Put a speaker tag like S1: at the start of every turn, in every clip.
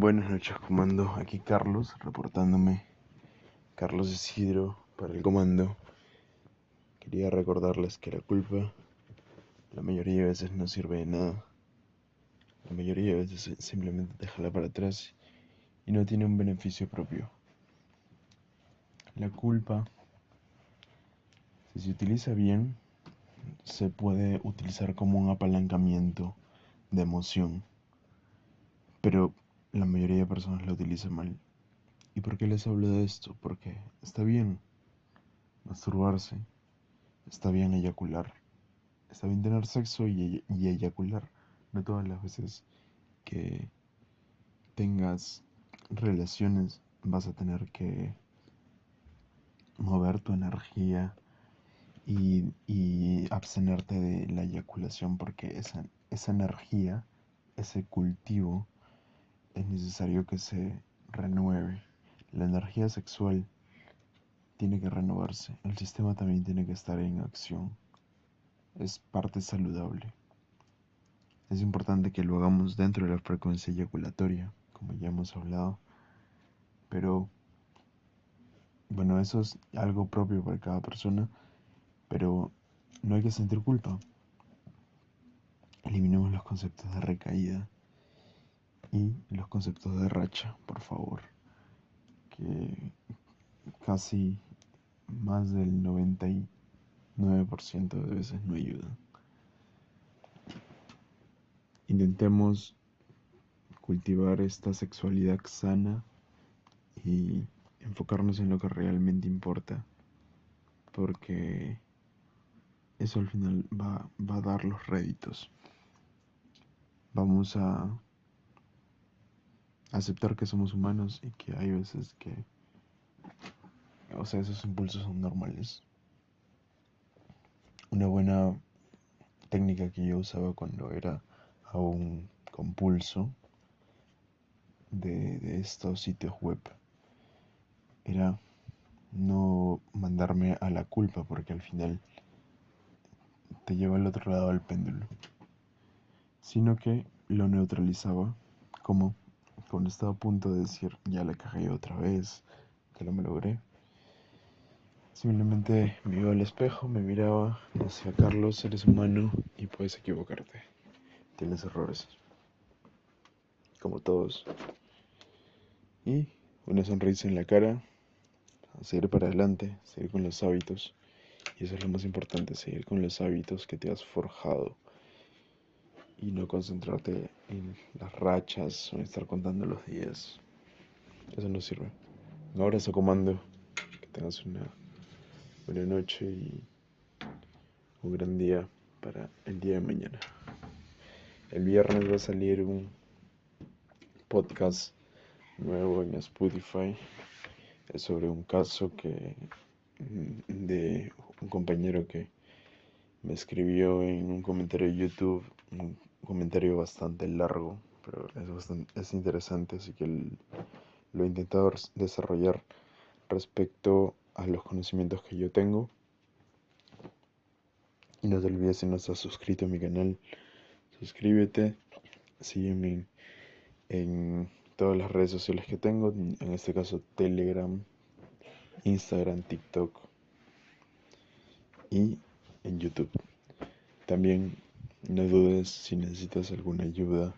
S1: Buenas noches, comando. Aquí Carlos, reportándome. Carlos Isidro para el comando. Quería recordarles que la culpa la mayoría de veces no sirve de nada. La mayoría de veces simplemente déjala para atrás y no tiene un beneficio propio. La culpa, si se utiliza bien, se puede utilizar como un apalancamiento de emoción. Pero la mayoría de personas lo utilizan mal. ¿Y por qué les hablo de esto? Porque está bien masturbarse, está bien eyacular, está bien tener sexo y, y eyacular. No todas las veces que tengas relaciones vas a tener que mover tu energía y, y, abstenerte de la eyaculación porque esa, esa energía, ese cultivo, es necesario que se renueve. La energía sexual tiene que renovarse. El sistema también tiene que estar en acción. Es parte saludable. Es importante que lo hagamos dentro de la frecuencia eyaculatoria, como ya hemos hablado. Pero, bueno, eso es algo propio para cada persona. Pero no hay que sentir culpa. Eliminemos los conceptos de recaída y los conceptos de racha, por favor, que casi más del 99% de veces no ayudan. Intentemos cultivar esta sexualidad sana y enfocarnos en lo que realmente importa, porque eso al final va, va a dar los réditos. Vamos a aceptar que somos humanos y que hay veces que, o sea, esos impulsos son normales. Una buena técnica que yo usaba cuando era aún compulso de, estos sitios web era no mandarme a la culpa porque al final te lleva al otro lado del péndulo, sino que lo neutralizaba como cuando estaba a punto de decir, ya la cagué otra vez, que no me logré. Simplemente me iba al espejo, me miraba, decía, Carlos, eres humano y puedes equivocarte. Tienes errores. Como todos. Y una sonrisa en la cara, seguir para adelante, seguir con los hábitos. Y eso es lo más importante, seguir con los hábitos que te has forjado y no concentrarte en las rachas o en estar contando los días. Eso no sirve. Un abrazo comando, que tengas una buena noche y un gran día para el día de mañana. El viernes va a salir un podcast nuevo en Spotify es sobre un caso que de un compañero que me escribió en un comentario de YouTube comentario bastante largo, pero es, bastante, es interesante, así que lo he intentado desarrollar respecto a los conocimientos que yo tengo. Y no te olvides si no estás suscrito a mi canal, suscríbete, sígueme en todas las redes sociales que tengo, en este caso Telegram, Instagram, TikTok y en YouTube. También no dudes si necesitas alguna ayuda.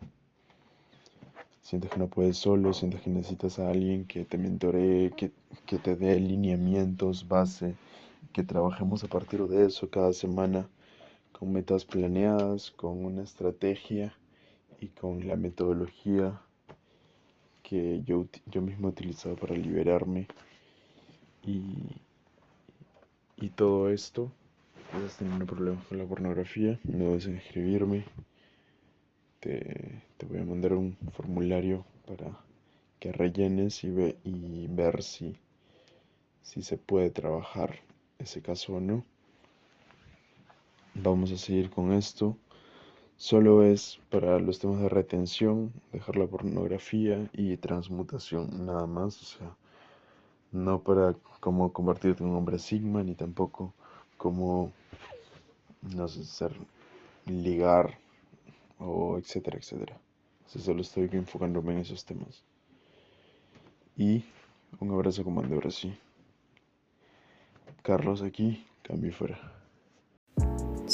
S1: Sientes que no puedes solo, sientes que necesitas a alguien que te mentoree, que, que te dé lineamientos, base, que trabajemos a partir de eso cada semana con metas planeadas, con una estrategia y con la metodología que yo, yo mismo he utilizado para liberarme. Y, y todo esto estás teniendo problemas con la pornografía, no debes escribirme. Te, te, voy a mandar un formulario para que rellenes y, ve, y ver si, si se puede trabajar ese caso o no. Vamos a seguir con esto. Solo es para los temas de retención, dejar la pornografía y transmutación, nada más. O sea, no para cómo convertirte en un hombre sigma, ni tampoco como, no sé, ser ligar o etcétera, etcétera. solo estoy enfocándome en esos temas. Y un abrazo comando ahora sí. Carlos aquí, cambio fuera.